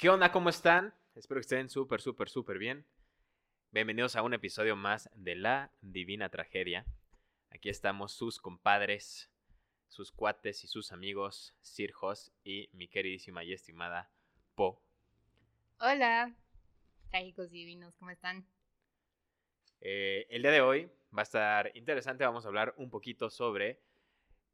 ¿Qué onda? ¿Cómo están? Espero que estén súper, súper, súper bien. Bienvenidos a un episodio más de La Divina Tragedia. Aquí estamos sus compadres, sus cuates y sus amigos, Sir Jos y mi queridísima y estimada Po. Hola, trágicos divinos, ¿cómo están? Eh, el día de hoy va a estar interesante. Vamos a hablar un poquito sobre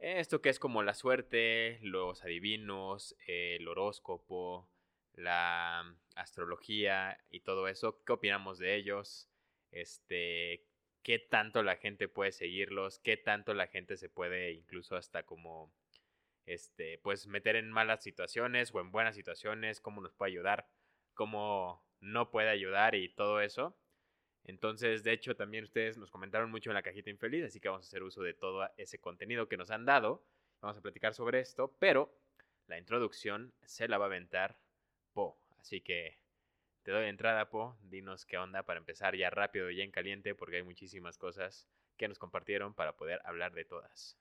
esto que es como la suerte, los adivinos, el horóscopo, la astrología y todo eso. ¿Qué opinamos de ellos? Este, qué tanto la gente puede seguirlos, qué tanto la gente se puede incluso hasta como este, pues meter en malas situaciones o en buenas situaciones, cómo nos puede ayudar, cómo no puede ayudar y todo eso. Entonces, de hecho, también ustedes nos comentaron mucho en la cajita infeliz, así que vamos a hacer uso de todo ese contenido que nos han dado. Vamos a platicar sobre esto, pero la introducción se la va a aventar Po. Así que te doy entrada, Po. Dinos qué onda para empezar ya rápido y en caliente, porque hay muchísimas cosas que nos compartieron para poder hablar de todas.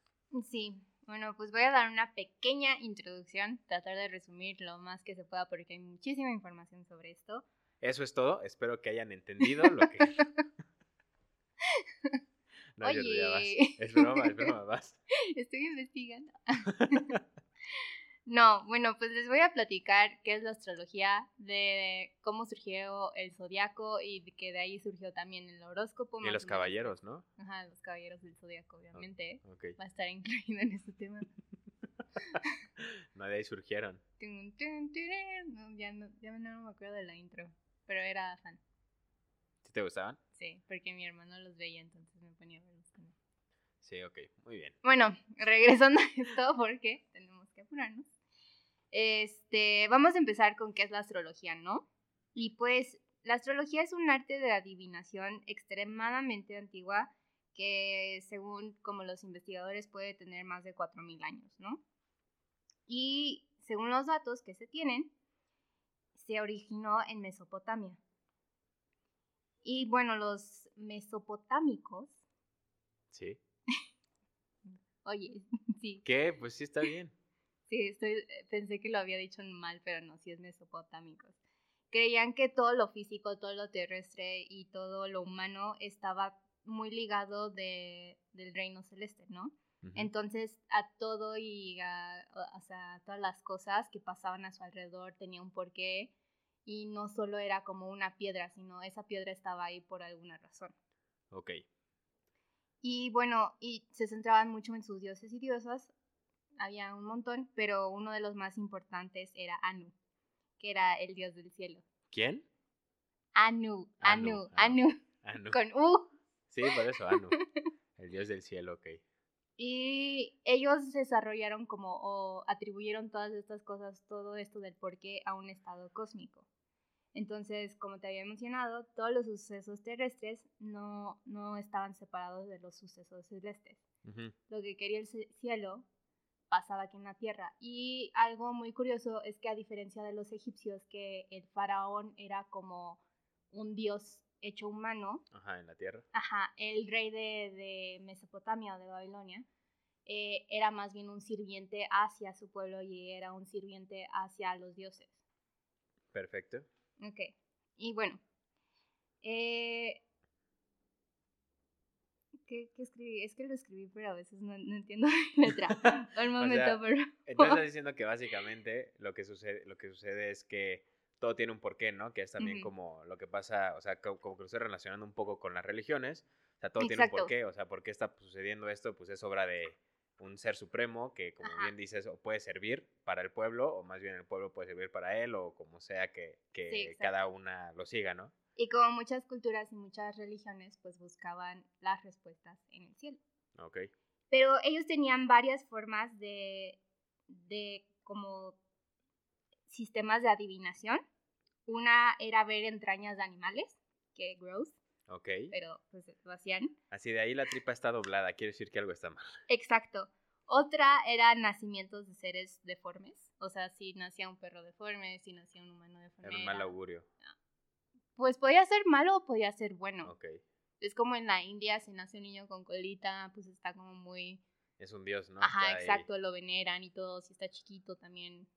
Sí, bueno, pues voy a dar una pequeña introducción, tratar de resumir lo más que se pueda porque hay muchísima información sobre esto. Eso es todo. Espero que hayan entendido lo que. no, Oye. Es broma, es broma, vas. Estoy investigando. no, bueno, pues les voy a platicar qué es la astrología, de cómo surgió el zodiaco y que de ahí surgió también el horóscopo. Y los caballeros, ¿no? Ajá, los caballeros del zodiaco, obviamente. Okay. Va a estar incluido en este tema. no, de ahí surgieron. No, ya, no, ya no me acuerdo de la intro pero era fan. ¿Sí te gustaban? Sí, porque mi hermano los veía, entonces me ponía a verlos con él. Sí, ok, muy bien. Bueno, regresando a esto, porque tenemos que apurarnos. Este, vamos a empezar con qué es la astrología, ¿no? Y pues, la astrología es un arte de adivinación extremadamente antigua que, según como los investigadores, puede tener más de 4.000 años, ¿no? Y según los datos que se tienen, se originó en Mesopotamia. Y bueno, los mesopotámicos. Sí. Oye, sí. ¿Qué? Pues sí está bien. Sí, estoy, pensé que lo había dicho mal, pero no, sí es mesopotámicos. Creían que todo lo físico, todo lo terrestre y todo lo humano estaba muy ligado de, del reino celeste, ¿no? Entonces, a todo y a, o sea, todas las cosas que pasaban a su alrededor tenía un porqué y no solo era como una piedra, sino esa piedra estaba ahí por alguna razón. Ok. Y bueno, y se centraban mucho en sus dioses y diosas, había un montón, pero uno de los más importantes era Anu, que era el dios del cielo. ¿Quién? Anu, Anu, Anu, Anu. con U. Sí, por eso, Anu, el dios del cielo, ok. Y ellos desarrollaron como o atribuyeron todas estas cosas, todo esto del porqué a un estado cósmico. Entonces, como te había mencionado, todos los sucesos terrestres no, no estaban separados de los sucesos celestes. Lo que quería el cielo pasaba aquí en la tierra. Y algo muy curioso es que a diferencia de los egipcios, que el faraón era como un dios hecho humano. Ajá, en la tierra. Ajá, el rey de, de Mesopotamia o de Babilonia eh, era más bien un sirviente hacia su pueblo y era un sirviente hacia los dioses. Perfecto. Ok, y bueno. Eh, ¿qué, ¿qué, escribí? Es que lo escribí, pero a veces no, no entiendo la letra. Un momento, pero... Entonces estás diciendo que básicamente lo que sucede, lo que sucede es que todo tiene un porqué, ¿no? Que es también como lo que pasa, o sea, como, que lo estoy relacionando un poco con las religiones. O sea, todo tiene un porqué, o sea, ¿por qué está sucediendo esto? Pues es obra de un ser supremo que, como bien dices, o puede servir para el pueblo, o más bien el pueblo puede servir para él, o como sea que, que cada una lo siga, ¿no? Y como muchas culturas y muchas religiones, pues buscaban las respuestas en el cielo. Ok. Pero ellos tenían varias formas de, de como sistemas de adivinación. Una era ver entrañas de animales, que gross. Ok. Pero pues lo hacían. Así de ahí la tripa está doblada, quiere decir que algo está mal. Exacto. Otra era nacimientos de seres deformes. O sea, si nacía un perro deforme, si nacía un humano deforme. Era un mal augurio. Pues podía ser malo o podía ser bueno. Ok. Es como en la India, si nace un niño con colita, pues está como muy... Es un dios, ¿no? Ajá, exacto, lo veneran y todo. Si está chiquito también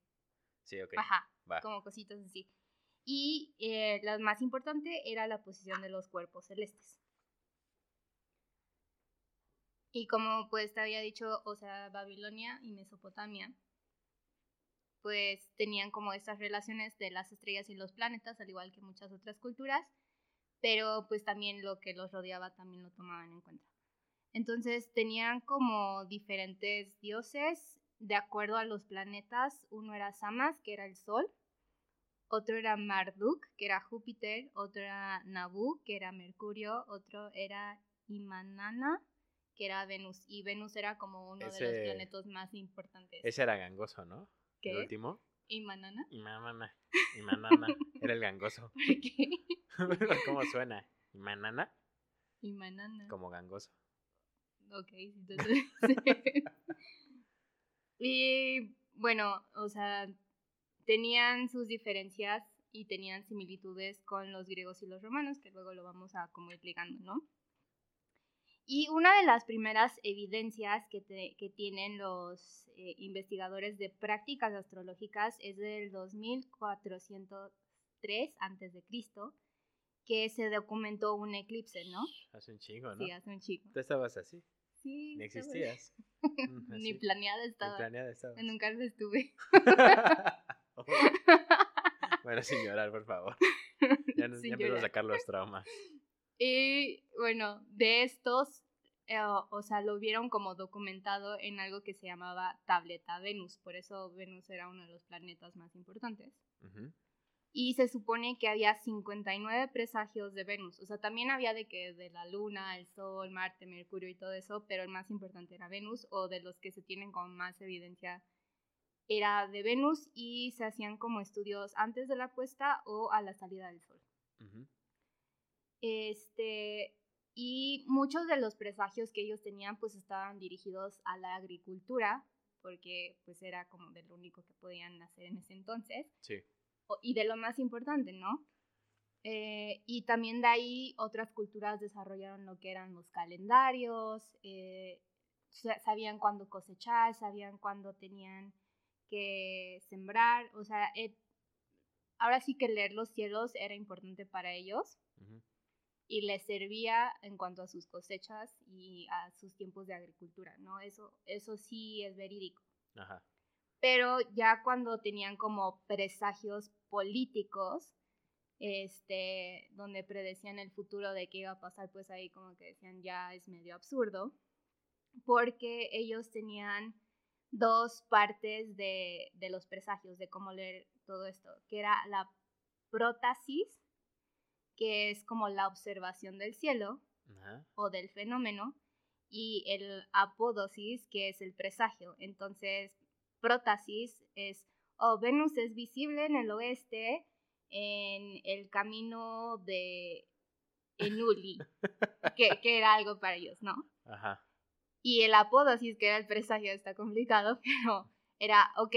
Sí, ok. Ajá, Va. como cositas así. Y eh, la más importante era la posición de los cuerpos celestes. Y como pues te había dicho, o sea, Babilonia y Mesopotamia, pues tenían como estas relaciones de las estrellas y los planetas, al igual que muchas otras culturas, pero pues también lo que los rodeaba también lo tomaban en cuenta. Entonces tenían como diferentes dioses de acuerdo a los planetas. Uno era Samas, que era el Sol, otro era Marduk, que era Júpiter, otro era Nabu, que era Mercurio, otro era Imanana, que era Venus. Y Venus era como uno de los planetas más importantes. Ese era gangoso, ¿no? ¿Qué? El último. ¿Imanana? Imanana. Imanana. Era el gangoso. ¿Por qué? ¿Cómo suena? Imanana. Imanana. Como gangoso. Ok, entonces. y bueno, o sea, tenían sus diferencias y tenían similitudes con los griegos y los romanos, que luego lo vamos a como ir ligando, ¿no? Y una de las primeras evidencias que, te- que tienen los eh, investigadores de prácticas astrológicas es del 2403 a.C., que se documentó un eclipse, ¿no? Hace un chingo, ¿no? Sí, hace un chico. Tú estabas así. Sí, Ni estaba- existías. Ni planeada Ni estaba. planeada estabas. Nunca lo estuve. bueno, sin llorar, por favor. Ya, nos, ya empezó a sacar los traumas. Y bueno, de estos, eh, o sea, lo vieron como documentado en algo que se llamaba tableta Venus. Por eso Venus era uno de los planetas más importantes. Y se supone que había 59 presagios de Venus. O sea, también había de que de la Luna, el Sol, Marte, Mercurio y todo eso, pero el más importante era Venus, o de los que se tienen con más evidencia era de Venus y se hacían como estudios antes de la puesta o a la salida del Sol. Este, y muchos de los presagios que ellos tenían pues estaban dirigidos a la agricultura, porque pues era como de lo único que podían hacer en ese entonces Sí. o- y de lo más importante, ¿no? Eh, y también de ahí otras culturas desarrollaron lo que eran los calendarios, eh, sa- sabían cuándo cosechar, sabían cuándo tenían que sembrar, o sea, eh, ahora sí que leer los cielos era importante para ellos. Y les servía en cuanto a sus cosechas y a sus tiempos de agricultura, ¿no? Eso, eso sí es verídico Ajá. pero ya cuando tenían como presagios políticos, este, donde predecían el futuro de qué iba a pasar, pues ahí como que decían ya es medio absurdo, porque ellos tenían dos partes de, de los presagios, de cómo leer todo esto, que era la prótasis, que es como la observación del cielo, o del fenómeno y el apodosis, que es el presagio. Entonces, prótasis es, oh, Venus es visible en el oeste en el camino de Enuli, que, que era algo para ellos, ¿no? Ajá. Y el apodosis, que era el presagio, está complicado, pero era, ok,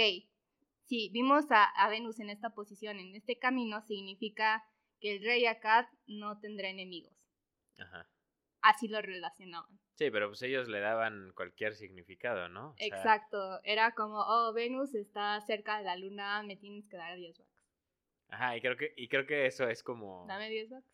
si vimos a, a Venus en esta posición, en este camino, significa que el rey Akkad no tendrá enemigos. Ajá. Así lo relacionaban. Sí, pero pues ellos le daban cualquier significado, ¿no? O sea, Exacto, era como, oh, Venus está cerca de la luna, me tienes que dar 10 bucks. Ajá, y creo que, y creo que eso es como. Dame 10 bucks.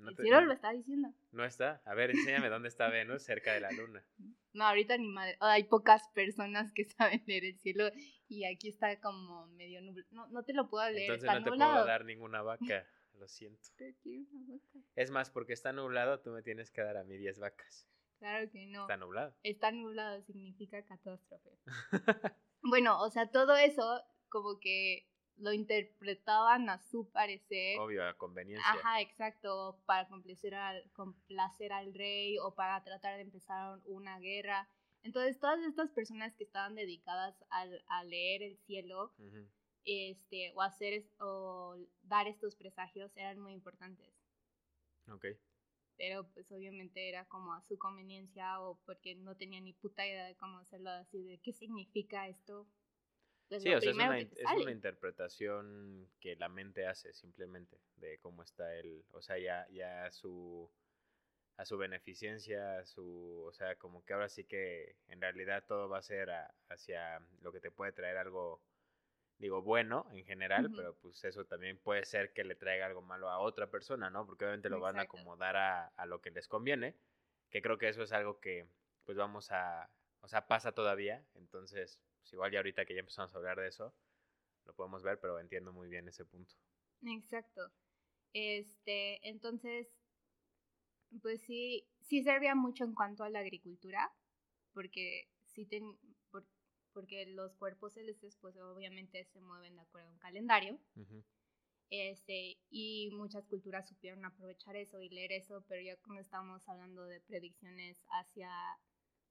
No el te- cielo lo está diciendo. No está. A ver, enséñame dónde está Venus cerca de la luna. No, ahorita ni madre. oh, hay pocas personas que saben leer el cielo y aquí está como medio nublado. No, no te lo puedo leer, Entonces está no te nublado. puedo dar ninguna vaca. Lo siento. Pero quiero una vaca. Es más, porque está nublado, tú me tienes que dar a mí 10 vacas. Claro que no. Está nublado. Está nublado significa catástrofe. bueno, o sea, todo eso como que lo interpretaban a su parecer. Obvio, a conveniencia. Ajá, exacto, para complacer al, complacer al rey o para tratar de empezar una guerra. Entonces, todas estas personas que estaban dedicadas al, a leer el cielo este, o hacer o dar estos presagios eran muy importantes. Ok. Pero pues obviamente era como a su conveniencia o porque no tenía ni puta idea de cómo hacerlo así, de qué significa esto. Pues, Sí, o sea, es una, es una interpretación que la mente hace simplemente de cómo está el, o sea, ya, ya a su, a su beneficencia, a su, o sea, como que ahora sí que en realidad todo va a ser a- hacia lo que te puede traer algo digo, bueno en general, pero pues eso también puede ser que le traiga algo malo a otra persona, ¿no? Porque obviamente lo van a acomodar a, a lo que les conviene, que creo que eso es algo que pues vamos a, o sea, pasa todavía, entonces, pues igual ya ahorita que ya empezamos a hablar de eso, lo podemos ver, pero entiendo muy bien ese punto. Exacto. Este, entonces, pues sí, sí servía mucho en cuanto a la agricultura, porque sí ten- por- porque los cuerpos celestes, pues obviamente se mueven de acuerdo a un calendario. Este, y muchas culturas supieron aprovechar eso y leer eso, pero ya como estamos hablando de predicciones hacia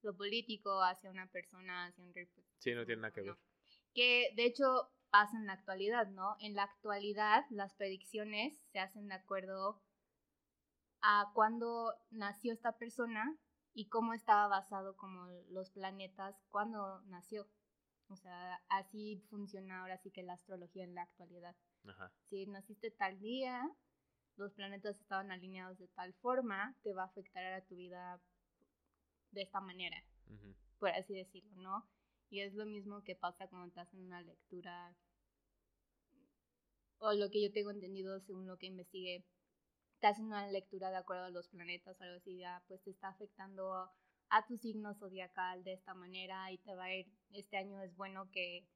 lo político, hacia una persona, hacia un rey, Sí, no tiene nada que no. ver. Que de hecho pasa en la actualidad, ¿no? En la actualidad las predicciones se hacen de acuerdo a cuándo nació esta persona y cómo estaba basado como los planetas cuando nació. O sea, así funciona ahora sí que la astrología en la actualidad. Ajá. Si naciste tal día, los planetas estaban alineados de tal forma, te va a afectar a tu vida de esta manera por así decirlo, ¿no? Y es lo mismo que pasa cuando te hacen una lectura, o lo que yo tengo entendido según lo que investigué, te hacen una lectura de acuerdo a los planetas o algo así, ya, pues te está afectando a tu signo zodiacal de esta manera y te va a ir, este año es bueno que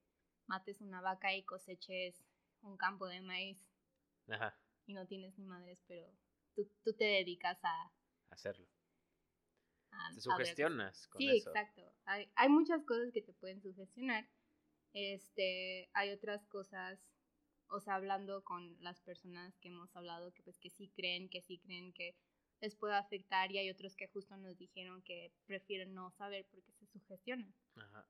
mates una vaca y coseches un campo de maíz Ajá, y no tienes ni madres, pero tú, tú te dedicas a... hacerlo. A- Te a sugestionas con Sí, eso. exacto. Hay, hay muchas cosas que te pueden sugestionar. Este, hay otras cosas, o sea, hablando con las personas que hemos hablado, que pues que sí creen, que sí creen que les puede afectar y hay otros que justo nos dijeron que prefieren no saber porque se sugestionan. Ajá.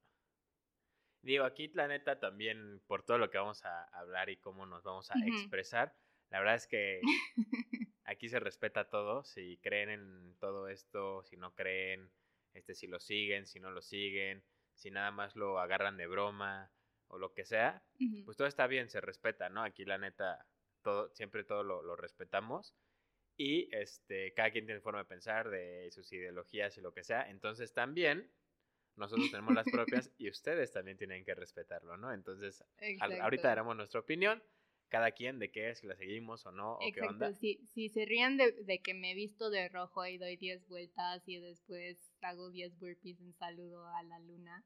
Digo, aquí la neta también, por todo lo que vamos a hablar y cómo nos vamos a expresar, la verdad es que aquí se respeta todo, si creen en todo esto, si no creen, este, si lo siguen, si no lo siguen, si nada más lo agarran de broma o lo que sea, Ujú. pues todo está bien, se respeta, ¿no? Aquí la neta, todo, siempre todo lo, lo respetamos. Y este, cada quien tiene forma de pensar, de sus ideologías y lo que sea. Entonces también nosotros tenemos las propias y ustedes también tienen que respetarlo, ¿no? Entonces, Exacto. ahorita daremos nuestra opinión, cada quien de qué, si la seguimos o no, o qué Exacto, onda. si, si se rían de, de que me visto de rojo y doy 10 vueltas y después hago 10 burpees en saludo a la luna.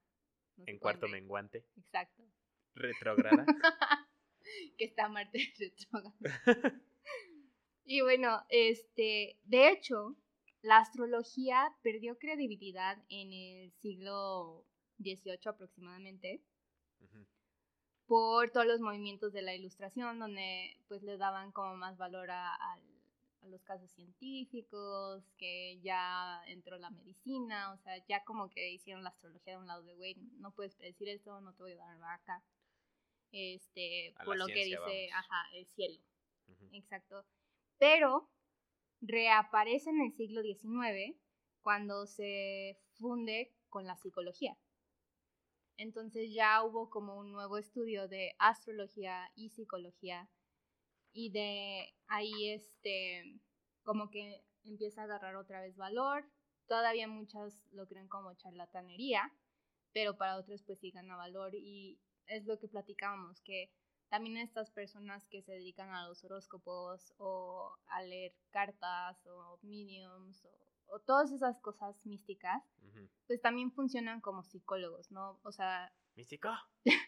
no En cuarto menguante, Exacto. retrógrada. que está Marte retrógrado. y bueno, este, de hecho, la astrología perdió credibilidad en el siglo XVIII aproximadamente Ujú. Por todos los movimientos de la ilustración, donde pues le daban como más valor a, los casos científicos, que ya entró la medicina, o sea, ya como que hicieron la astrología de un lado de, güey, no puedes predecir esto, no te voy a dar vaca, este, A por lo que dice, vamos. ajá, el cielo, exacto. Pero reaparece en el siglo XIX cuando se funde con la psicología. Entonces ya hubo como un nuevo estudio de astrología y psicología y de ahí este como que empieza a agarrar otra vez valor. Todavía muchas lo creen como charlatanería, pero para otros pues sí gana valor y es lo que platicábamos que también estas personas que se dedican a los horóscopos o a leer cartas o mediums o, o todas esas cosas místicas, pues también funcionan como psicólogos, ¿no? O sea, ¿Místico?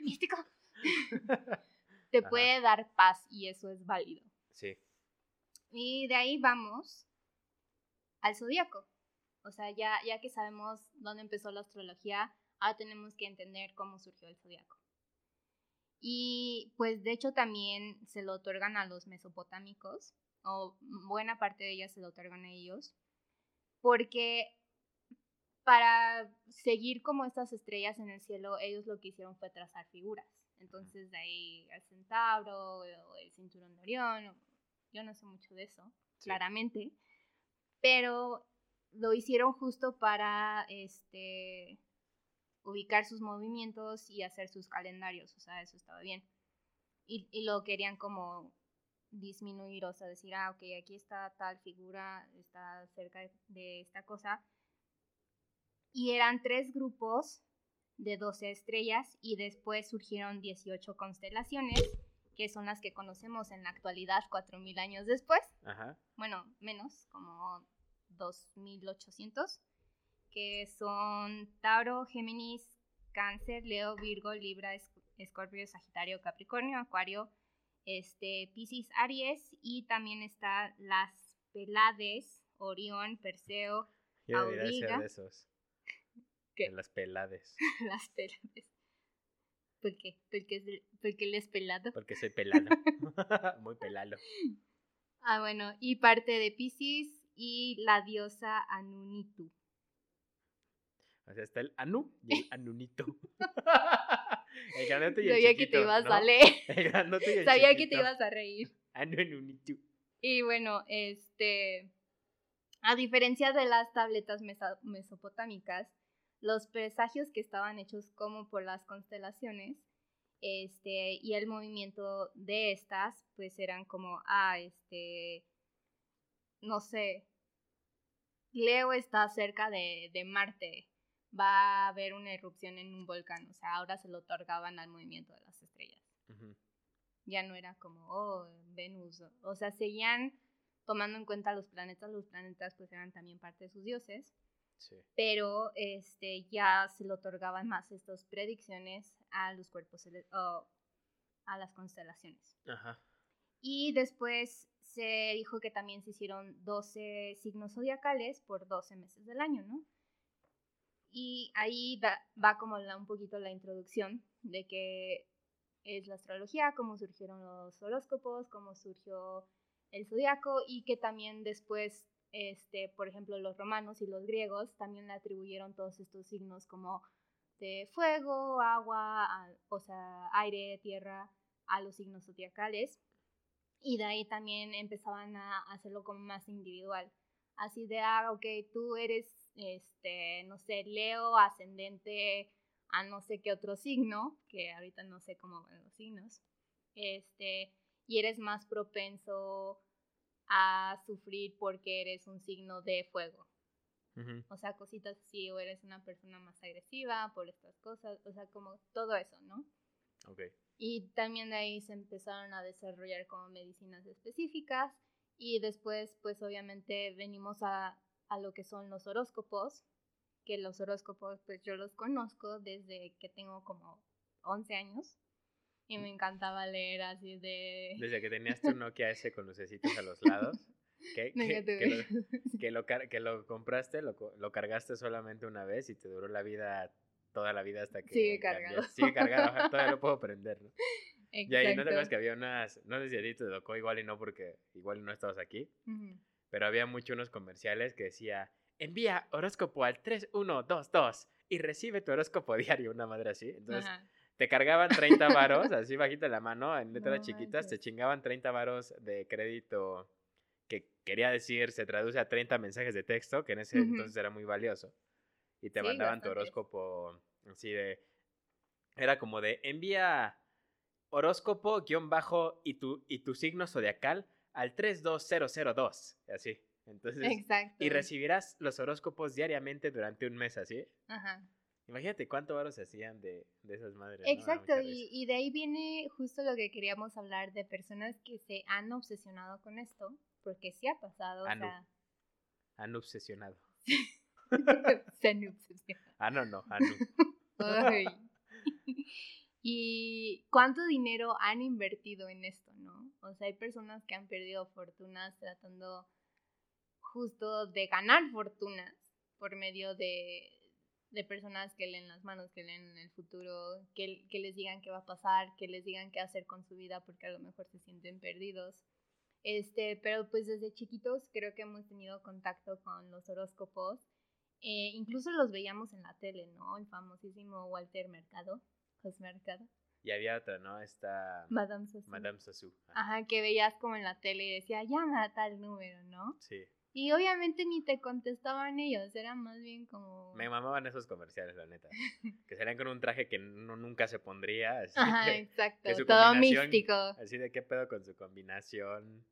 místico. Te Ajá. puede dar paz y eso es válido. Sí. Y de ahí vamos al zodíaco. O sea, ya, ya que sabemos dónde empezó la astrología, ahora tenemos que entender cómo surgió el zodíaco. Y pues de hecho también se lo otorgan a los mesopotámicos, o buena parte de ellas se lo otorgan a ellos, porque para seguir como estas estrellas en el cielo, ellos lo que hicieron fue trazar figuras. Entonces de ahí el centauro o el cinturón de Orión, yo no sé mucho de eso, Sí. claramente, pero lo hicieron justo para este ubicar sus movimientos y hacer sus calendarios, o sea, eso estaba bien. Y, y lo querían como disminuir, o sea, decir, ah, ok, aquí está tal figura, está cerca de esta cosa. Y eran tres grupos de 12 estrellas y después surgieron 18 constelaciones, que son las que conocemos en la actualidad 4.000 años después. Ajá. Bueno, menos, como 2.800, que son Tauro, Géminis, Cáncer, Leo, Virgo, Libra, Escorpio, Sagitario, Capricornio, Acuario, este, Piscis, Aries y también está las Pelades, Orión, Perseo, Yo Auriga. de esos. ¿Qué? De las pelades. las Pelades. ¿Por qué? Porque, es de- porque él es pelado. Porque soy pelado. Muy pelalo. Ah, bueno, y parte de Piscis y la diosa Anunitu. O sea, está el Anu y el Anunito. El grandote y el Sabía que te ibas ¿no? a leer. El grandote y el Sabía que te ibas a reír. Anunito. Y bueno, este, a diferencia de las tabletas mesopotámicas, los presagios que estaban hechos como por las constelaciones, este, y el movimiento de estas, pues eran como, ah, este, no sé, Leo está cerca de, de Marte, va a haber una erupción en un volcán, o sea, ahora se lo otorgaban al movimiento de las estrellas ya no era como, oh, Venus, o- sea, seguían tomando en cuenta los planetas, los planetas pues eran también parte de sus dioses, Sí. pero este, ya se le otorgaban más estas predicciones a los cuerpos, cele- o a las constelaciones. Ajá. Y después se dijo que también se hicieron 12 signos zodiacales por 12 meses del año, ¿no? Y ahí va como la- un poquito la introducción de qué es la astrología, cómo surgieron los horóscopos, cómo surgió el zodiaco y que también después, este, por ejemplo, los romanos y los griegos también le atribuyeron todos estos signos como de fuego, agua, o sea, aire, tierra, a los signos zodiacales. Y de ahí también empezaban a hacerlo como más individual. Así de, ah, ok, tú eres, este, no sé, Leo, ascendente a no sé qué otro signo, que ahorita no sé cómo van los signos, este, y eres más propenso a sufrir porque eres un signo de fuego. O sea, cositas así, o eres una persona más agresiva por estas cosas, o sea, como todo eso, ¿no? Ok. Y también de ahí se empezaron a desarrollar como medicinas específicas y después pues obviamente venimos a, a lo que son los horóscopos, que los horóscopos pues yo los conozco desde que tengo como 11 años y me encantaba leer así de... Desde que tenías tu Nokia ese con lucecitos a los lados. Que, que, lo, que lo car- que lo compraste, lo, lo cargaste solamente una vez y te duró la vida, toda la vida hasta que. Sigue cambias- cargado. Sigue cargado, todavía lo puedo prender, ¿no? Y ahí no te acuerdas que había unas, no sé si a ti te tocó igual y no porque igual no estabas aquí, Ujú. Pero había muchos unos comerciales que decía, envía horóscopo al 3122 y recibe tu horóscopo diario, una madre así. Entonces Ajá. te cargaban 30 varos, así bajita la mano, en letras No chiquitas, te chingaban 30 varos de crédito que quería decir, se traduce a 30 mensajes de texto, que en ese Ujú. entonces era muy valioso. Y te Sí, mandaban tu bastantes. horóscopo así de... Era como de, envía horóscopo guion bajo y tu, y tu signo zodiacal al 32002, y así. Entonces, Exacto. y recibirás los horóscopos diariamente durante un mes, así. Ajá. Imagínate cuánto varos se hacían de, de esas madres. Exacto, y, y de ahí viene justo lo que queríamos hablar de personas que se han obsesionado con esto, porque sí ha pasado, Ah, o no. sea, Han obsesionado. se han obsesionado. Ah, no, no, Anu. Ay. Y cuánto dinero han invertido en esto, ¿no? O sea, hay personas que han perdido fortunas tratando justo de ganar fortunas por medio de, de personas que leen las manos, que leen el futuro, que, que les digan qué va a pasar, que les digan qué hacer con su vida porque a lo mejor se sienten perdidos. Este, pero pues desde chiquitos creo que hemos tenido contacto con los horóscopos. Eh, incluso los veíamos en la tele, ¿no? El famosísimo Walter Mercado, José Mercado, Y había otra, ¿no? Esta Madame Sassou. Madame Sassou. Ajá. Ajá, que veías como en la tele y decía, llama a tal número, ¿no? Sí. Y obviamente ni te contestaban ellos, era más bien como... Me mamaban esos comerciales, la neta. Que salían con un traje que uno nunca se pondría. Así, Ajá, que- exacto, que todo místico. así de qué pedo con su combinación.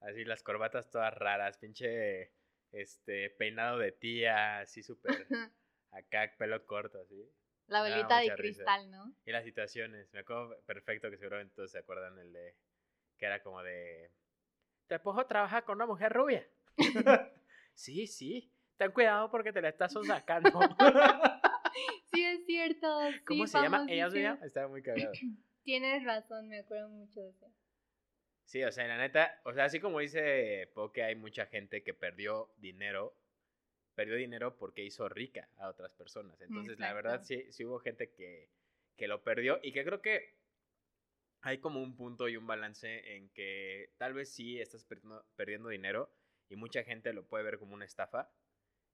Así las corbatas todas raras, pinche este peinado de tía, así súper acá, pelo corto, así. La bolita de risa. cristal, ¿no? Y las situaciones, me acuerdo perfecto que seguramente todos se acuerdan el de, que era como de, ¿te puedo trabajar con una mujer rubia? sí, sí, ten cuidado porque te la estás sacando. Sí, es cierto. ¿Cómo sí, se llama? Ella famosísimo. suya. Estaba muy cagado. Tienes razón, me acuerdo mucho de eso. Sí, o sea, la neta, o sea, así como dice Poke, hay mucha gente que perdió dinero, perdió dinero porque hizo rica a otras personas. Entonces, la verdad, sí, sí hubo gente que, que lo perdió y que creo que hay como un punto y un balance en que tal vez sí estás perdiendo, perdiendo dinero y mucha gente lo puede ver como una estafa.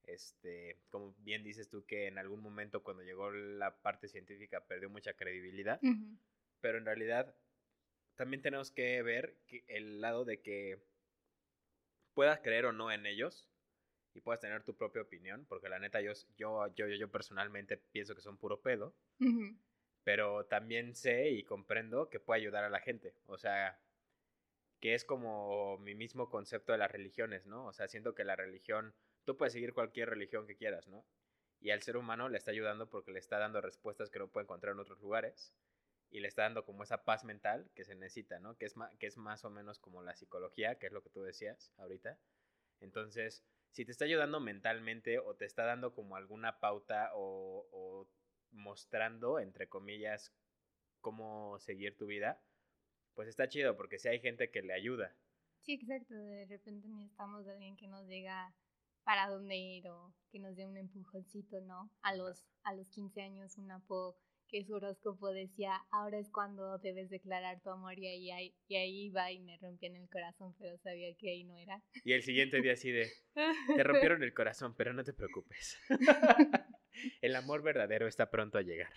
Este, como bien dices tú que en algún momento cuando llegó la parte científica perdió mucha credibilidad pero en realidad también tenemos que ver que el lado de que puedas creer o no en ellos y puedas tener tu propia opinión, porque la neta yo, yo, yo, yo, personalmente pienso que son puro pedo, Ujú. pero también sé y comprendo que puede ayudar a la gente, o sea, que es como mi mismo concepto de las religiones, ¿no? O sea, siento que la religión, tú puedes seguir cualquier religión que quieras, ¿no? Y al ser humano le está ayudando porque le está dando respuestas que no puede encontrar en otros lugares y le está dando como esa paz mental que se necesita, ¿no? Que es, que es más o menos como la psicología, que es lo que tú decías ahorita. Entonces, si te está ayudando mentalmente o te está dando como alguna pauta o, o mostrando, entre comillas, cómo seguir tu vida, pues está chido porque si hay gente que le ayuda. Sí, exacto. De repente necesitamos de alguien que nos diga para dónde ir o que nos dé un empujoncito, ¿no? A los, a los 15 años, una po que su horóscopo decía, ahora es cuando debes declarar tu amor y ahí, y ahí iba y me rompían el corazón, pero sabía que ahí no era. Y el siguiente día así de, te rompieron el corazón, pero no te preocupes. el amor verdadero está pronto a llegar.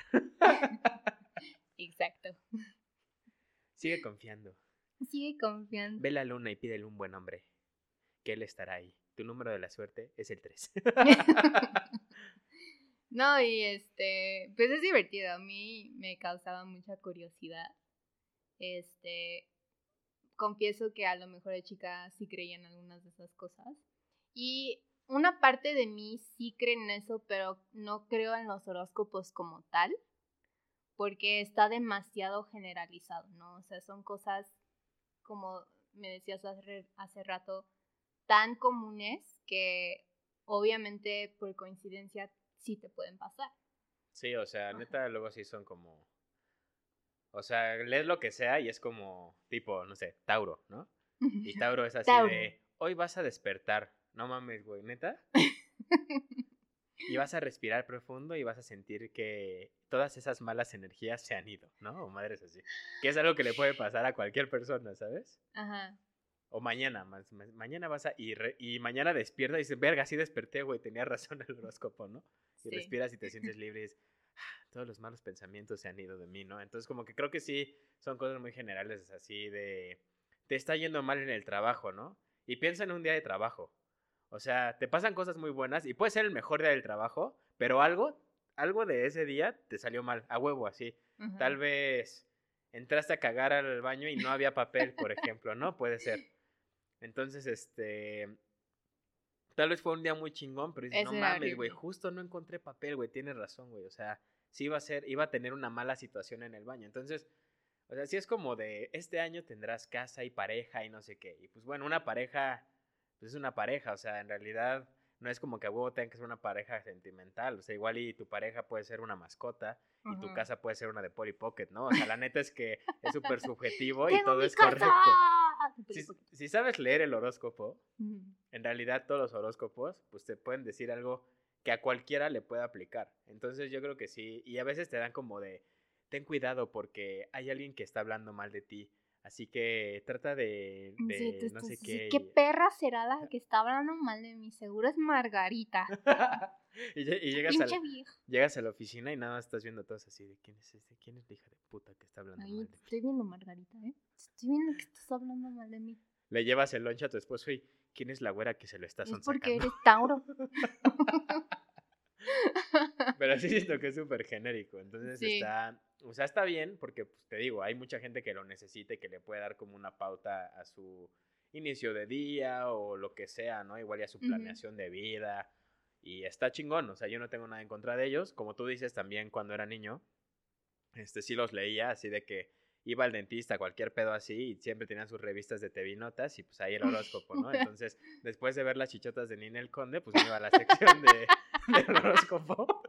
Exacto. Sigue confiando. Sigue confiando. Ve la luna y pídele un buen hombre, que él estará ahí. Tu número de la suerte es el 3. No, y este, pues es divertido. A mí me causaba mucha curiosidad. Este, confieso que a lo mejor de chica sí creía en algunas de esas cosas. Y una parte de mí sí cree en eso, pero no creo en los horóscopos como tal, porque está demasiado generalizado, ¿no? O sea, son cosas, como me decías hace, hace rato, tan comunes que obviamente por coincidencia sí te pueden pasar. Sí, o sea, Ajá. neta, luego sí son como. O sea, lees lo que sea y es como, tipo, no sé, Tauro, ¿no? Y Tauro es así Tauro. de, hoy vas a despertar. No mames, güey, neta. Y vas a respirar profundo y vas a sentir que todas esas malas energías se han ido, ¿no? O madres así. Que es algo que le puede pasar a cualquier persona, ¿sabes? Ajá. O mañana, más, mañana vas a. Y, re- y mañana despierta y dices, verga, sí desperté, güey, tenía razón el horóscopo, ¿no? Y Sí. respiras y te sientes libre y dices, "Ah, todos los malos pensamientos se han ido de mí, ¿no? Entonces, como que creo que sí son cosas muy generales, así de. Te está yendo mal en el trabajo, ¿no? Y piensa en un día de trabajo. O sea, te pasan cosas muy buenas y puede ser el mejor día del trabajo, pero algo, algo de ese día te salió mal, a huevo, así. Tal vez entraste a cagar al baño y no había papel, por ejemplo, ¿no? Puede ser. Entonces, este. Tal vez fue un día muy chingón, pero dices, no mames, güey, justo no encontré papel, güey, tienes razón, güey. O sea, sí iba a ser, iba a tener una mala situación en el baño. Entonces, o sea, sí es como de, este año tendrás casa y pareja y no sé qué. Y pues bueno, una pareja, pues es una pareja, o sea, en realidad no es como que a huevo tenga que ser una pareja sentimental. O sea, igual y tu pareja puede ser una mascota y tu casa puede ser una de Polly Pocket, ¿no? O sea, la neta es que es súper subjetivo y ¡Tengo todo es correcto. Si, Polly Pocket. si sabes leer el horóscopo, en realidad todos los horóscopos, pues te pueden decir algo que a cualquiera le puede aplicar. Entonces yo creo que sí, y a veces te dan como de, ten cuidado porque hay alguien que está hablando mal de ti, así que trata de, de Sí, tú no estás sé qué. ¿Qué perra será la que está hablando mal de mí? Seguro es Margarita. y, y llegas, a, vieja. llegas a la oficina y nada más estás viendo todos así de, ¿quién es este? ¿Quién es la hija de puta que está hablando Ay, mal te de mí? estoy viendo Margarita, ¿eh? Te Estoy viendo que estás hablando mal de mí. Le llevas el lunch a tu esposo y, ¿quién es la güera que se lo está Es sonsacando? porque eres Tauro. Pero sí siento que es súper genérico. Entonces Sí. está. O sea, está bien, porque pues, te digo, hay mucha gente que lo necesita y que le puede dar como una pauta a su inicio de día o lo que sea, ¿no? Igual y a su planeación de vida. Y está chingón, o sea, yo no tengo nada en contra de ellos. Como tú dices, también cuando era niño, este sí los leía, así de que iba al dentista, cualquier pedo así, y siempre tenían sus revistas de TV Notas y pues ahí el horóscopo, ¿no? Entonces, después de ver las chichotas de Ninel Conde, pues me iba a la sección de, del horóscopo.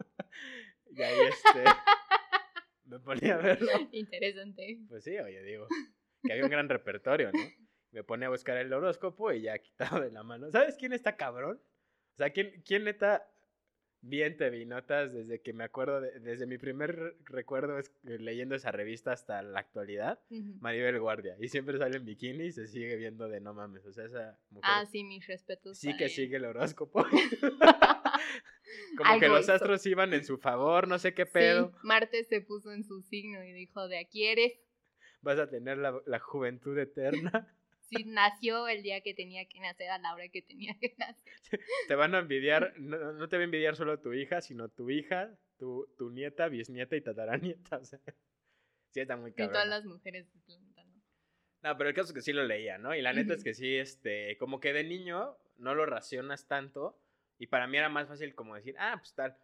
y ahí este me ponía a verlo. Interesante. Pues sí, oye, digo, que había un gran repertorio, ¿no? Me ponía a buscar el horóscopo y ya quitado de la mano. ¿Sabes quién está cabrón? O sea, ¿quién, quién neta bien te vi notas desde que me acuerdo, desde mi primer recuerdo es, eh, leyendo esa revista hasta la actualidad, Maribel Guardia. Y siempre sale en bikini y se sigue viendo de no mames. O sea, esa mujer. Ah, sí, mis respetos. Sí que sigue el horóscopo. Como que los astros iban en su favor, no sé qué pedo. Sí, Marte se puso en su signo y dijo, de aquí eres. Vas a tener la, la juventud eterna. Sí, nació el día que tenía que nacer a la hora que tenía que nacer. Te van a envidiar, no, te va a envidiar solo tu hija, sino tu hija, tu, tu nieta, bisnieta y tataranieta. O sea, sí, está muy cabrón. Y todas las mujeres ¿no? pero el caso es que sí lo leía, ¿no? Y la neta es que sí, este, como que de niño no lo racionas tanto. Y para mí era más fácil como decir, ah, pues tal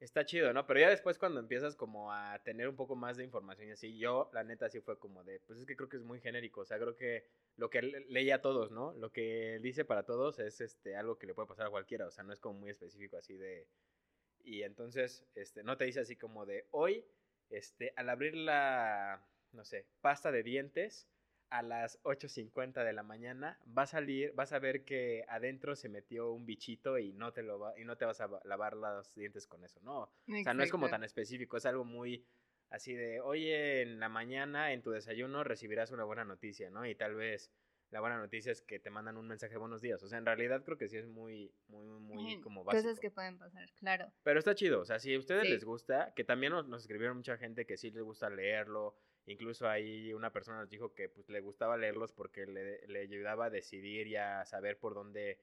está chido, ¿no? Pero ya después cuando empiezas como a tener un poco más de información y así, yo la neta sí fue como de, pues es que creo que es muy genérico, o sea, creo que lo que leía a todos, ¿no? Lo que dice para todos es este algo que le puede pasar a cualquiera, o sea, no es como muy específico así de y entonces este no te dice así como de hoy este al abrir la no sé, pasta de dientes a las 8.50 de la mañana, va a salir, vas a ver que adentro se metió un bichito y no te lo va, y no te vas a lavar los dientes con eso, ¿no? O sea, no es como tan específico, es algo muy así de, oye, en la mañana en tu desayuno recibirás una buena noticia, ¿no? Y tal vez la buena noticia es que te mandan un mensaje de buenos días. O sea, en realidad creo que sí es muy, muy, muy como básico. Cosas que pueden pasar, claro. Pero está chido. O sea, si a ustedes les gusta, que también nos, nos, escribieron mucha gente que sí les gusta leerlo, Incluso ahí una persona nos dijo que pues, le gustaba leerlos porque le, le ayudaba a decidir y a saber por dónde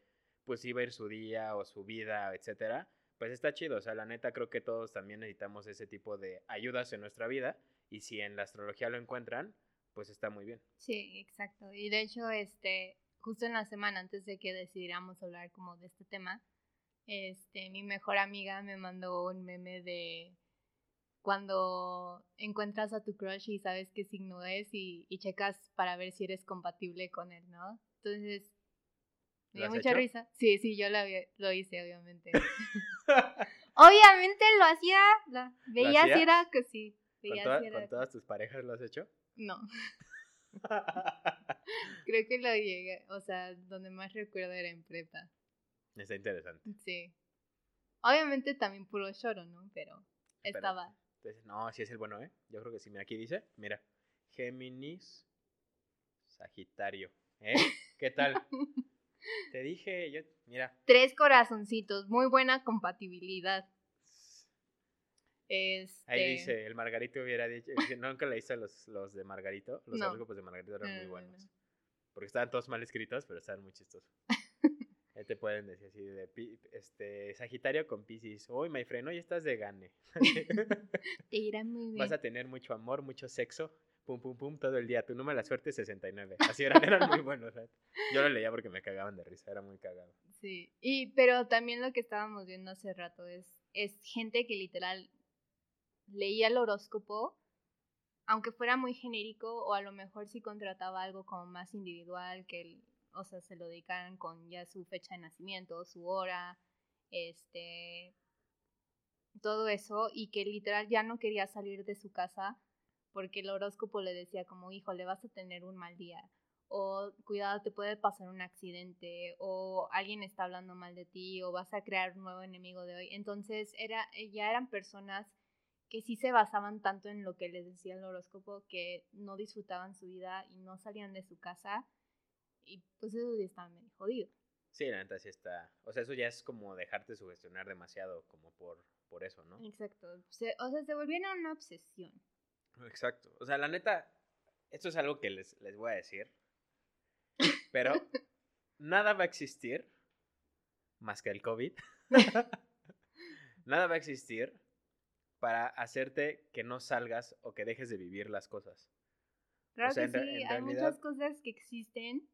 pues iba a ir su día o su vida, etcétera. Pues está chido, o sea, la neta creo que todos también necesitamos ese tipo de ayudas en nuestra vida y si en la astrología lo encuentran, pues está muy bien. Sí, exacto. Y de hecho, este, justo en la semana antes de que decidiéramos hablar como de este tema, este, mi mejor amiga me mandó un meme de cuando encuentras a tu crush y sabes qué signo es y, checas para ver si eres compatible con él, ¿no? Entonces, me dio mucha risa. Sí, sí, yo lo, hice, obviamente. obviamente lo hacía, lo, veía si era que sí. ¿Con, todas tus parejas lo has hecho? No. Creo que lo llegué, o sea, donde más recuerdo era en prepa. Está interesante. Sí. Obviamente también puro lloro, ¿no? Pero estaba. Entonces, no, sí es el bueno, ¿eh? Yo creo que sí. Mira, aquí dice, mira, Géminis, Sagitario. ¿Eh? ¿Qué tal? Te dije, yo, mira. Tres corazoncitos, muy buena compatibilidad. Este... Ahí dice, el Margarito hubiera dicho, nunca le hice los, los de Margarito, los no. de Margarito eran muy buenos. Porque estaban todos mal escritos, pero estaban muy chistosos. Te pueden decir así de este Sagitario con Pisces. Uy, my friend, hoy estás de gane. te irá muy bien. Vas a tener mucho amor, mucho sexo. Pum, pum, pum, todo el día. Tu número de la suerte es 69. Así eran, eran muy buenos. Yo lo leía porque me cagaban de risa, era muy cagado. Sí, y, pero también lo que estábamos viendo hace rato es, es gente que literal leía el horóscopo, aunque fuera muy genérico, o a lo mejor sí contrataba algo como más individual, que el, o sea, se lo dedicaran con ya su fecha de nacimiento, su hora, este, todo eso, y que literal ya no quería salir de su casa porque el horóscopo le decía como, hijo, le vas a tener un mal día, o cuidado, te puede pasar un accidente, o alguien está hablando mal de ti, o vas a crear un nuevo enemigo de hoy. Entonces, era, ya eran personas que sí se basaban tanto en lo que les decía el horóscopo que no disfrutaban su vida y no salían de su casa y pues eso ya está medio jodido. Sí, la neta sí está. O sea, eso ya es como dejarte sugestionar demasiado, como por, por eso, ¿no? Exacto. o sea, se volvieron una obsesión. Exacto. O sea, la neta, esto es algo que les, les voy a decir. Pero nada va a existir más que el COVID. nada va a existir para hacerte que no salgas o que dejes de vivir las cosas. Claro que sí, hay muchas cosas que existen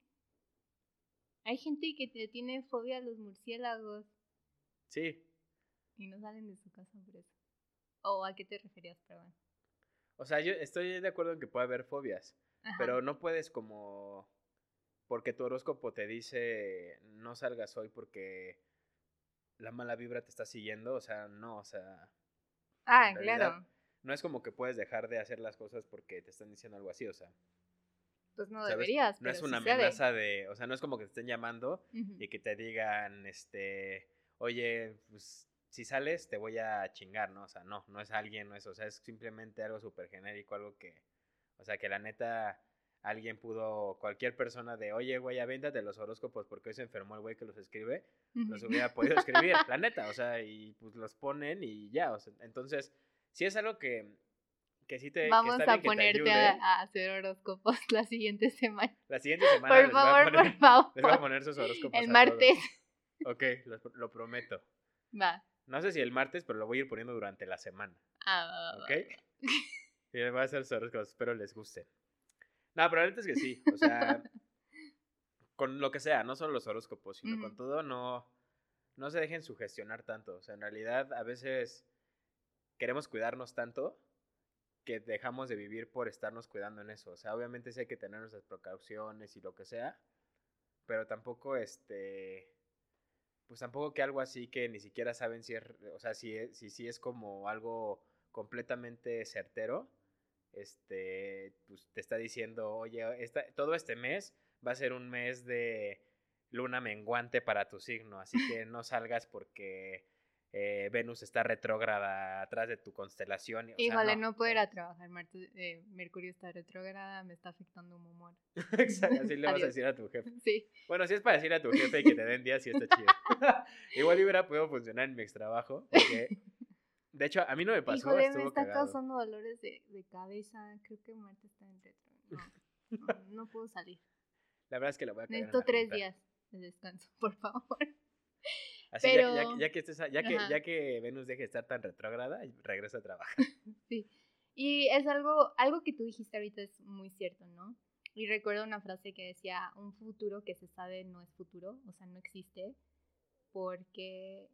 hay gente que te tiene fobia a los murciélagos. Sí. Y no salen de su casa por eso. ¿O a qué te referías, perdón? O sea, yo estoy de acuerdo en que puede haber fobias, Ajá. pero no puedes como... Porque tu horóscopo te dice no salgas hoy porque la mala vibra te está siguiendo, o sea, no, o sea, Ah, realidad, claro. no es como que puedes dejar de hacer las cosas porque te están diciendo algo así, o sea, Pues no ¿sabes? deberías. no es una sucede. amenaza de, o sea, no es como que te estén llamando y que te digan, este, oye, pues si sales te voy a chingar, ¿no? O sea, no, no es alguien, no es, o sea, es simplemente algo súper genérico, algo que, o sea, que la neta, alguien pudo, cualquier persona de, oye, güey, avéntate los horóscopos porque hoy se enfermó el güey que los escribe, los hubiera podido escribir, la neta, o sea, y pues los ponen y ya, o sea, entonces, si es algo que, que sí te, que Vamos está a bien que te ponerte ayude, a, a hacer horóscopos la siguiente semana. la siguiente semana Por les voy a favor, poner- por favor. les voy a poner sus horóscopos El martes. todos. Ok, lo, lo prometo. Va. No sé si el martes, pero lo voy a ir poniendo durante la semana. Ah, va, va, ¿Ok? va. Y les voy a hacer sus horóscopos, espero les guste. No, pero la neta es que sí. O sea, con lo que sea, no solo los horóscopos, sino con Ujú. todo, no, no se dejen sugestionar tanto. O sea, en realidad, a veces queremos cuidarnos tanto que dejamos de vivir por estarnos cuidando en eso. O sea, obviamente sí hay que tener nuestras precauciones y lo que sea, pero tampoco este pues tampoco que algo así que ni siquiera saben si es, o sea, si es, si, si es como algo completamente certero, este, pues te está diciendo, oye, esta, todo este mes va a ser un mes de luna menguante para tu signo, así que no salgas porque eh, Venus está retrógrada atrás de tu constelación. y, o sea, Híjole, no, no, puedo ir a trabajar. Marte- eh, Mercurio está retrógrada, me está afectando mi humor. Exacto, así le vas a decir a tu jefe. Sí. Bueno, si es para decir a tu jefe que te den días, sí está chido. Igual hubiera podido funcionar en mi ex trabajo, porque de hecho a mí no me pasó, Híjole, me está cagado. causando dolores de, de cabeza. Creo que Marte está en retro. No, no, no puedo salir. La verdad es que la voy a Necesito tres junta. días de descanso, por favor. Así ya- ya, Pero- ya que estés, ya que ya que Venus deje de estar tan retrógrada, regresa a trabajar. Sí. Y es algo, algo que tú dijiste ahorita es muy cierto, ¿no? Y recuerdo una frase que decía, un futuro que se sabe no es futuro, o sea, no existe, porque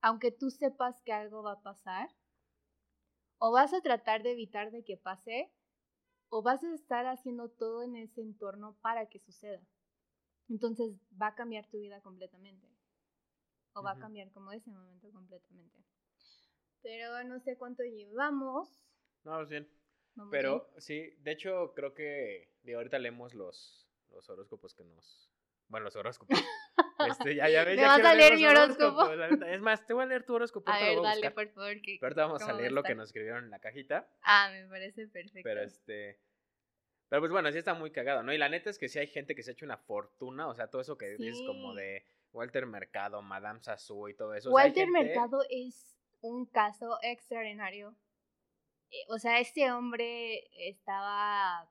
aunque tú sepas que algo va a pasar, o vas a tratar de evitar de que pase, o vas a estar haciendo todo en ese entorno para que suceda. Entonces va a cambiar tu vida completamente. O va a cambiar como ese momento completamente. Pero no sé cuánto llevamos. No, pues bien. Vamos Pero sí, de hecho creo que de ahorita leemos los, los horóscopos que nos... Bueno, los horóscopos. Este, ya, ya ves, Me ya vas a leer mi horóscopo. Es más, te voy a leer tu horóscopo. A ver, a por favor. Que... Pero ahorita vamos ¿cómo a leer lo que nos escribieron en la cajita. Ah, me parece perfecto. Pero este. Pero pues bueno, sí está muy cagado, ¿no? Y la neta es que sí hay gente que se ha hecho una fortuna, o sea, todo eso que dices como de Walter Mercado, Madame Sassou y todo eso. o sea, hay Walter gente- Mercado es un caso extraordinario. Eh, O sea, este hombre estaba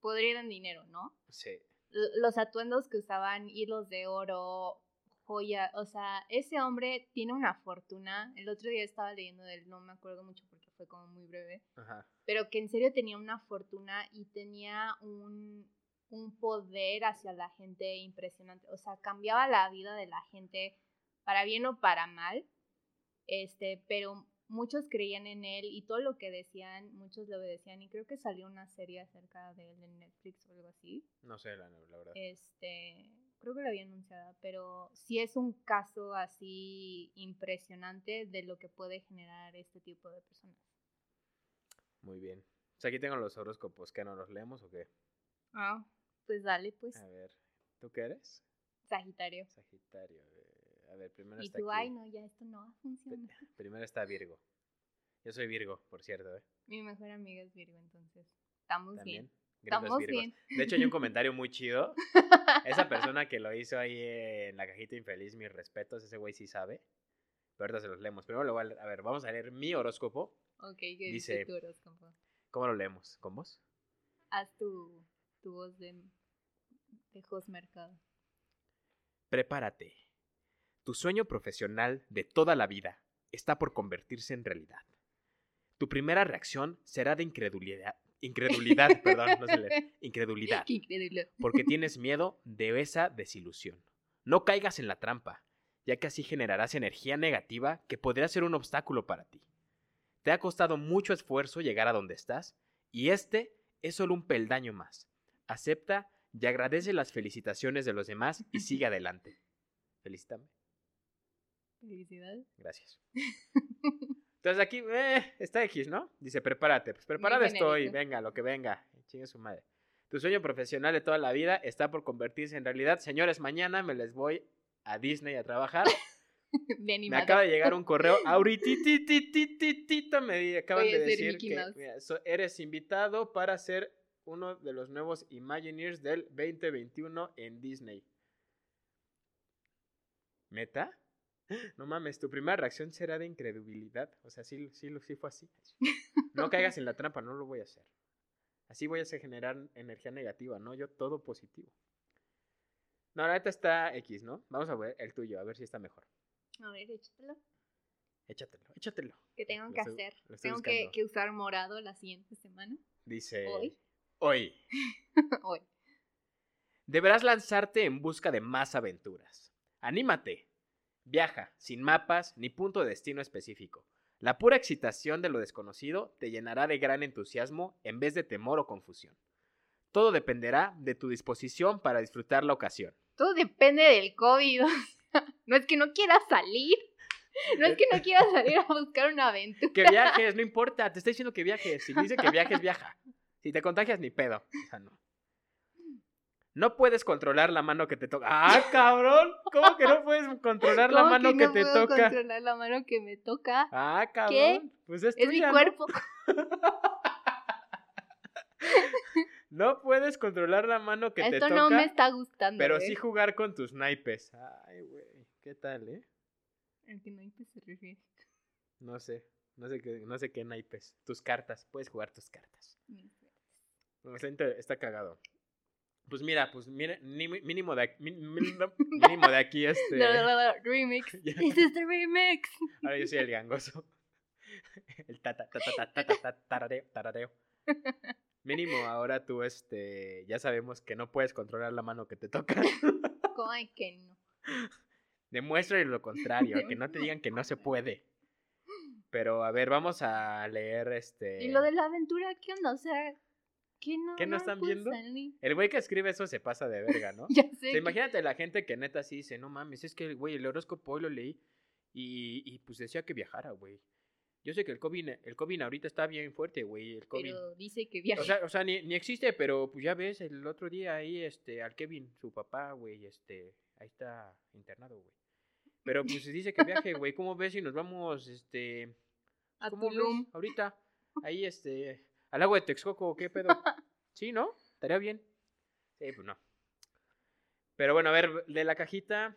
podrido en dinero, ¿no? Sí. Los atuendos que usaban, hilos de oro, joya, o sea, ese hombre tiene una fortuna. El otro día estaba leyendo de él, no me acuerdo mucho porque fue como muy breve. Ajá. pero que en serio tenía una fortuna y tenía un, un poder hacia la gente impresionante. O sea, cambiaba la vida de la gente para bien o para mal. Este, pero muchos creían en él y todo lo que decían, muchos le obedecían. Y creo que salió una serie acerca de él en Netflix o algo así. No sé, la, la verdad. Este, creo que la había anunciada, pero sí es un caso así impresionante de lo que puede generar este tipo de personas. Muy bien. O sea, aquí tengo los horóscopos. ¿Qué no los leemos o qué? Ah, pues dale, pues. A ver. ¿Tú qué eres? Sagitario. Sagitario. eh, A ver, primero Y está tú, aquí. ay, no, ya esto no va a funcionar. Primero está Virgo. Yo soy Virgo, por cierto, ¿eh? Mi mejor amiga es Virgo, entonces estamos También. bien. Gringos Estamos Virgos. bien. De hecho, hay un comentario muy chido. Esa persona que lo hizo ahí en la cajita infeliz, mis respetos, ese güey sí sabe. Pero ahorita se los leemos. Primero lo voy a leer. A ver, vamos a leer mi horóscopo. Ok, ¿qué Dice- dice tu horóscopo? ¿Cómo lo leemos? ¿Con vos? Haz tu, tu voz de, de Jos Mercado. Prepárate. Tu sueño profesional de toda la vida está por convertirse en realidad. Tu primera reacción será de incredulidad. Incredulidad, perdón, no sé leer. Incredulidad. Porque tienes miedo de esa desilusión. No caigas en la trampa. ya que así generarás energía negativa que podría ser un obstáculo para ti. Te ha costado mucho esfuerzo llegar a donde estás, y este es solo un peldaño más. Acepta y agradece las felicitaciones de los demás y sigue adelante. Felicítame. Felicidades. Gracias. Entonces aquí eh, está X, ¿no? Dice, prepárate. Pues preparado estoy, venga, lo que venga. Chingue su madre. Tu sueño profesional de toda la vida está por convertirse en realidad. Señores, mañana me les voy a Disney a trabajar. Bien Me acaba de llegar un correo ahorita me acaban de decir que Mouse. mira, so- eres invitado para ser uno de los nuevos Imagineers del 2021 en Disney. ¿Meta? No mames, tu primera reacción será de incredulidad. O sea, sí, sí, sí fue así. No caigas en la trampa, no lo voy a hacer. Así voy a generar energía negativa, ¿no? Yo todo positivo. No, la neta está X, ¿no? Vamos a ver el tuyo, a ver si está mejor. A ver, échatelo. Échatelo, échatelo. ¿Qué tengo Lo que estoy- hacer? ¿Tengo que, que usar morado la siguiente semana? Dice. ¿Hoy? Hoy. Hoy. Deberás lanzarte en busca de más aventuras. Anímate. Viaja, sin mapas ni punto de destino específico. La pura excitación de lo desconocido te llenará de gran entusiasmo en vez de temor o confusión. Todo dependerá de tu disposición para disfrutar la ocasión. Todo depende del COVID. No es que no quiera salir. No es que no quiera salir a buscar una aventura. Que viajes, no importa, te estoy diciendo que viajes. Si dice que viajes, viaja. Si te contagias, ni pedo. O sea, no. No puedes controlar la mano que te toca. ¡Ah, cabrón! ¿Cómo que no puedes controlar la ¿Cómo mano que, no te puedo toca? controlar la mano que me toca. Ah, cabrón. ¿Qué? Pues es, Es mi cuerpo. No puedes controlar la mano que te Esto toca, no me está gustando. pero ¿eh? sí jugar con tus naipes. Ay, güey. ¿Qué tal, eh? ¿A qué naipes se refiere? No sé. No sé qué, no sé qué naipes. Tus cartas. Puedes jugar tus cartas. No, pues, está, está cagado. Pues mira, pues mira, mínimo de aquí, mínimo de aquí este... remix. This is the remix. Ahora yo soy el gangoso. El tata, tarareo. Mínimo ahora tú, este, ya sabemos que no puedes controlar la mano que te toca. Ay, que no. Demuestra lo contrario, que no te digan que no se puede. Pero a ver, vamos a leer este... ¿Y lo de la aventura qué onda? O sea... ¿qué no? ¿Qué no están viendo? salir? El güey que escribe eso se pasa de verga, ¿no? Ya O sé. sea, que- imagínate la gente que neta sí dice, no mames, es que el güey, el horóscopo hoy lo leí y, y pues decía que viajara, güey. Yo sé que el COVID, el COVID ahorita está bien fuerte, güey, el COVID. Pero dice que viaja. O sea, o sea ni, ni existe, pero pues ya ves, el otro día ahí, este, al Kevin, su papá, güey, este, ahí está internado, güey. Pero pues se dice que viaje, güey, ¿cómo ves si nos vamos, este, a ¿cómo ves? Tulum. Ahorita, ahí, este, al agua de Texcoco, ¿qué pedo? Sí, ¿no? Estaría bien. Sí, pues no. Pero bueno, a ver, de la cajita,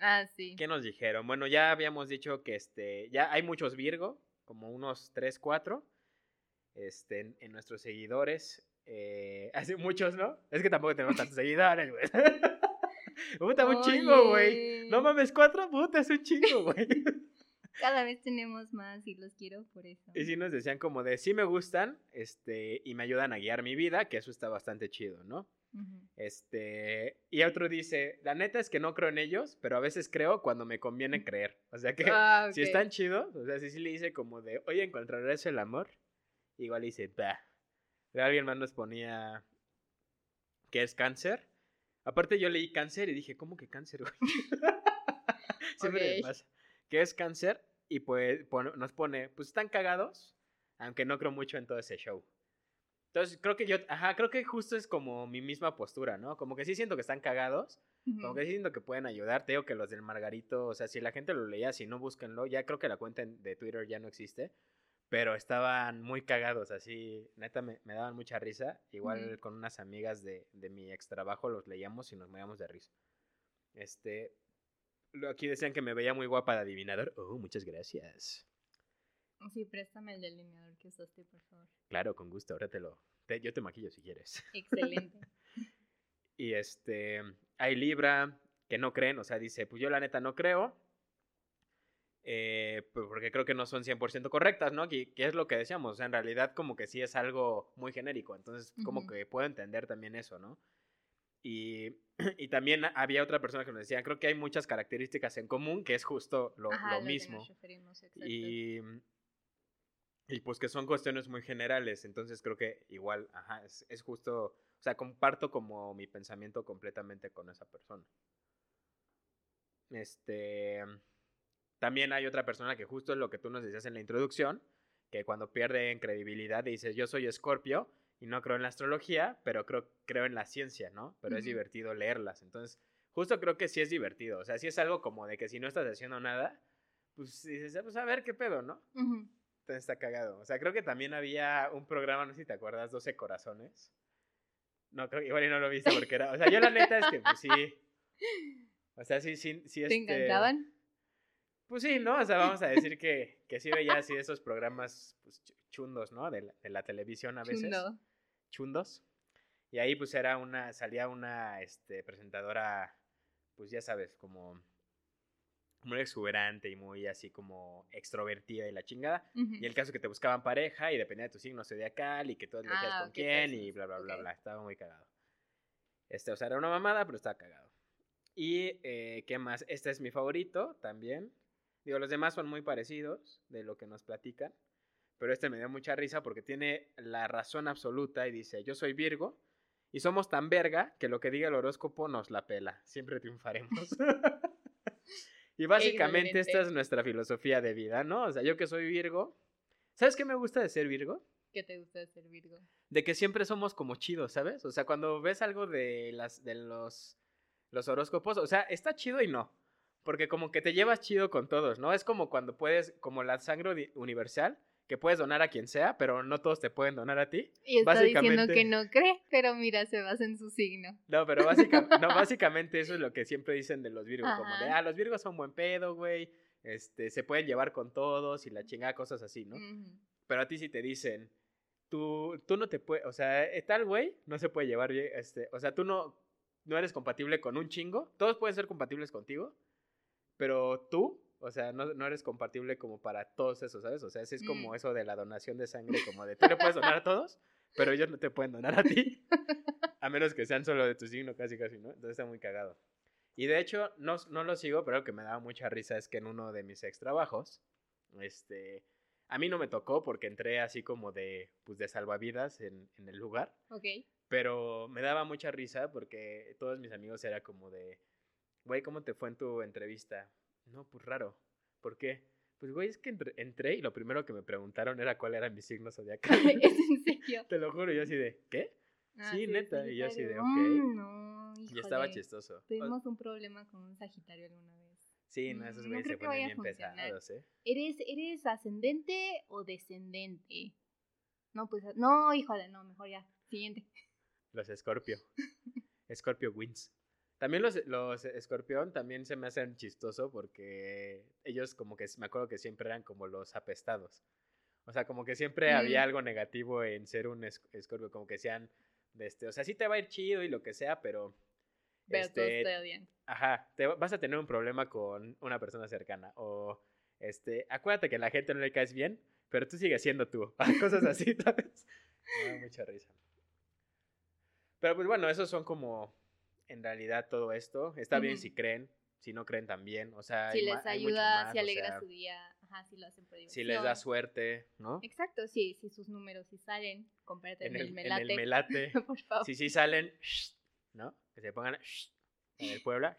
Ah, sí. ¿qué nos dijeron? Bueno, ya habíamos dicho que, este, ya hay muchos Virgo, como unos 3, 4, este, en, en nuestros seguidores. Eh, hace muchos, ¿no? Es que tampoco tenemos tantos seguidores, güey. Puta, un chingo, güey. No mames, cuatro, puta, es un chingo, güey. Cada vez tenemos más y los quiero por eso. Y sí nos decían como de, sí me gustan, este, y me ayudan a guiar mi vida, que eso está bastante chido, ¿no? Este, y otro dice, la neta es que no creo en ellos, pero a veces creo cuando me conviene creer. O sea que Ah, si están chidos, o sea, si sí le dice como de, oye, ¿encontrarás el amor? Igual dice, bah. Pero alguien más nos ponía que es cáncer. Aparte yo leí cáncer y dije, ¿cómo que cáncer, güey? Siempre me pasa. Que es cáncer y pues pone- nos pone, pues están cagados, aunque no creo mucho en todo ese show. Entonces creo que yo, ajá, creo que justo es como mi misma postura, ¿no? Como que sí siento que están cagados, como Ujú. que sí siento que pueden ayudar. Te digo que los del Margarito, o sea, si la gente lo leía, si no, búsquenlo. Ya creo que la cuenta en- de Twitter ya no existe. Pero estaban muy cagados, así, neta, me, me daban mucha risa. Igual con unas amigas de, de mi ex trabajo los leíamos y nos moríamos de risa. Este, aquí decían que me veía muy guapa de adivinador. Oh, muchas gracias. Sí, préstame el delineador que usaste, por favor. Claro, con gusto, ahora te lo... te- yo te maquillo si quieres. Excelente. Y este, hay Libra que no creen, o sea, dice, pues yo la neta no creo, eh, pues porque creo que no son 100% correctas, ¿no? Que, que es lo que decíamos, o sea, en realidad como que sí es algo muy genérico, entonces como que puedo entender también eso, ¿no? Y, y también había otra persona que nos decía, creo que hay muchas características en común, que es justo lo, Ajá, lo mismo. Y, y pues que son cuestiones muy generales, entonces creo que igual, ajá, es, es justo, o sea, comparto como mi pensamiento completamente con esa persona. Este, también hay otra persona que justo es lo que tú nos decías en la introducción, que cuando pierde en credibilidad dices, yo soy Escorpio y no creo en la astrología, pero creo, creo en la ciencia, ¿no? Pero es divertido leerlas. Entonces, justo creo que sí es divertido. O sea, sí es algo como de que si no estás haciendo nada, pues dices, "Ah, pues a ver qué pedo, ¿no? Entonces está cagado. O sea, creo que también había un programa, no sé si te acuerdas, 12 corazones. No, creo que igual y no lo viste porque era. O sea, yo la neta es que pues sí. O sea, sí, sí, sí. ¿Te este, encantaban? Pues sí, ¿no? O sea, vamos a decir que, que sí veía así esos programas pues, chundos, ¿no? De la, de la televisión a veces. Chundo. Chundos. Y ahí pues era una, salía una este, presentadora, pues ya sabes, como muy exuberante y muy así como extrovertida y la chingada. Ujú. Y el caso que te buscaban pareja y dependía de tu signo zodiacal y que tú elegías Ah, con quién y entonces, bla, bla, bla, ok. bla. Estaba muy cagado. Este, o sea, era una mamada, pero estaba cagado. Y, eh, ¿qué más? Este es mi favorito también. Digo, los demás son muy parecidos de lo que nos platican. Pero este me dio mucha risa porque tiene la razón absoluta y dice, yo soy Virgo y somos tan verga que lo que diga el horóscopo nos la pela. Siempre triunfaremos. y básicamente esta es nuestra filosofía de vida, ¿no? O sea, yo que soy Virgo. ¿Sabes qué me gusta de ser Virgo? ¿Qué te gusta de ser Virgo? De que siempre somos como chidos, ¿sabes? O sea, cuando ves algo de las de los los horóscopos, o sea, está chido y no, porque como que te llevas chido con todos, ¿no? Es como cuando puedes como la sangre uni- universal que puedes donar a quien sea, pero no todos te pueden donar a ti. Y está diciendo Básicamente- que no cree, pero mira, se basa en su signo. No, pero básicamente, no, básicamente eso es lo que siempre dicen de los Virgos, como de, Ajá. ah, los Virgos son buen pedo, güey. Este, se pueden llevar con todos y la chingada cosas así, ¿no? Ujú. Pero a ti si te dicen, tú, tú no te puedes, o sea, eh, tal güey no se puede llevar bien, este, o sea, tú no, no eres compatible con un chingo, todos pueden ser compatibles contigo, pero tú, o sea, no, no eres compatible como para todos esos, ¿sabes? O sea, es como Mm. eso de la donación de sangre, como de tú le puedes donar a todos, pero ellos no te pueden donar a ti, a menos que sean solo de tu signo, casi, casi, ¿no? Entonces está muy cagado. Y de hecho, no, no lo sigo, pero lo que me daba mucha risa es que en uno de mis ex trabajos, este, a mí no me tocó porque entré así como de, pues, de salvavidas en, en el lugar, Ok. pero me daba mucha risa porque todos mis amigos era como de, güey, ¿cómo te fue en tu entrevista? No, pues raro. ¿Por qué? Pues, güey, es que entré y lo primero que me preguntaron era cuál era mi signo zodiacal. ¿Es en serio? Te lo juro, yo así de, ¿qué? Ah, Sí, neta, y yo así de, Sagitario. ok. Mm, no, Y estaba chistoso. Tuvimos un problema con un Sagitario alguna vez. Sí, no, esos Mm, no güeyes creo se ponen bien pesados, ¿eh? ¿Eres, ¿Eres ascendente o descendente? No, pues, no, híjole, no, mejor ya. Siguiente. Los Scorpio. Scorpio wins. También los, los escorpión también se me hacen chistoso porque ellos como que me acuerdo que siempre eran como los apestados. O sea, como que siempre había Mm. algo negativo en ser un es- escorpio, como que sean de este, o sea, sí te va a ir chido y lo que sea, pero Pero este, todos te odian. ajá, te va- vas a tener un problema con una persona cercana o este, acuérdate que a la gente no le caes bien, pero tú sigues siendo tú. Cosas así, ¿sabes? Me da mucha risa. Pero pues bueno, esos son como en realidad todo esto. Está bien si creen, si no creen también, o sea, Si hay les hay ayuda, más, si o alegra sea, su día, ajá, si lo hacen por diversión. si les da suerte, ¿no? Exacto, sí, si sus números sí salen, compárate En en, el, en melate. el melate. por favor. Si sí salen, ¿no? Que se pongan en el Puebla.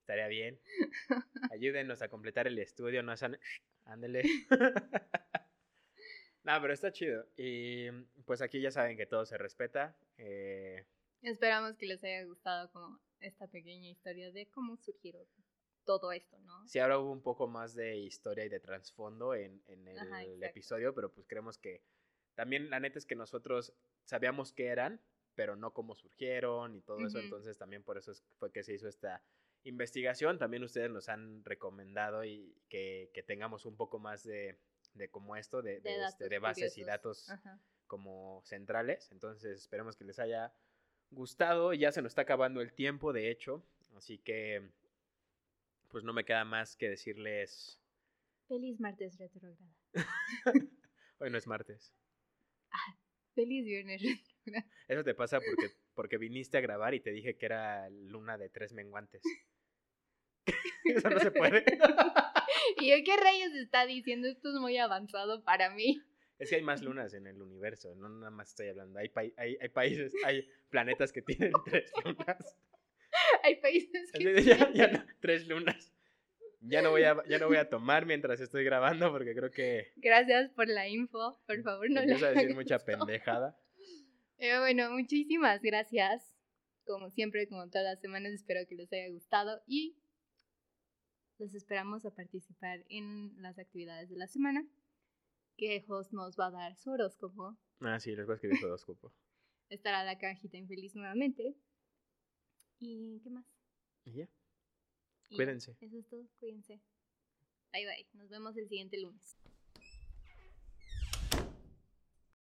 Estaría bien. Ayúdenos a completar el estudio, no sean ándele. no, pero está chido. Y pues aquí ya saben que todo se respeta. eh, Esperamos que les haya gustado como esta pequeña historia de cómo surgieron todo esto, ¿no? sí, ahora hubo un poco más de historia y de trasfondo en, en el Ajá, episodio, pero pues creemos que también la neta es que nosotros sabíamos qué eran, pero no cómo surgieron y todo eso. Entonces también por eso es- fue que se hizo esta investigación. También ustedes nos han recomendado y que, que tengamos un poco más de, de como esto, de, de, este, de bases y datos Ajá. como centrales. Entonces esperemos que les haya gustado. Ya se nos está acabando el tiempo, de hecho. Así que pues no me queda más que decirles, Feliz martes retrógrada. hoy no es martes. Feliz viernes retrógrada. Eso te pasa porque, porque viniste a grabar y te dije que era luna de tres menguantes. Eso no se puede. ¿Y yo qué rayos está diciendo? Esto es muy avanzado para mí. Es que hay más lunas en el universo, no nada más estoy hablando. Hay, pai- hay, hay países, hay planetas que tienen tres lunas. Hay países Así que... de, ya- ya no, tres lunas. Ya no, voy a, ya no voy a tomar mientras estoy grabando porque creo que Gracias por la info. Por favor, no la a decir mucha esto. pendejada. Eh, bueno, muchísimas gracias. Como siempre, como todas las semanas, espero que les haya gustado y los esperamos a participar en las actividades de la semana. Que Host nos va a dar su horóscopo. Ah, sí, les voy a escribir su horóscopo. Estará la cajita infeliz nuevamente. ¿Y qué más? Y ya. Y Cuídense. Eso es todo, cuídense. Bye bye. Nos vemos el siguiente lunes.